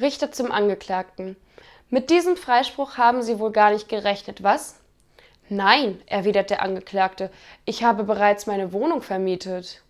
Richter zum Angeklagten. Mit diesem Freispruch haben Sie wohl gar nicht gerechnet, was? Nein, erwidert der Angeklagte, ich habe bereits meine Wohnung vermietet.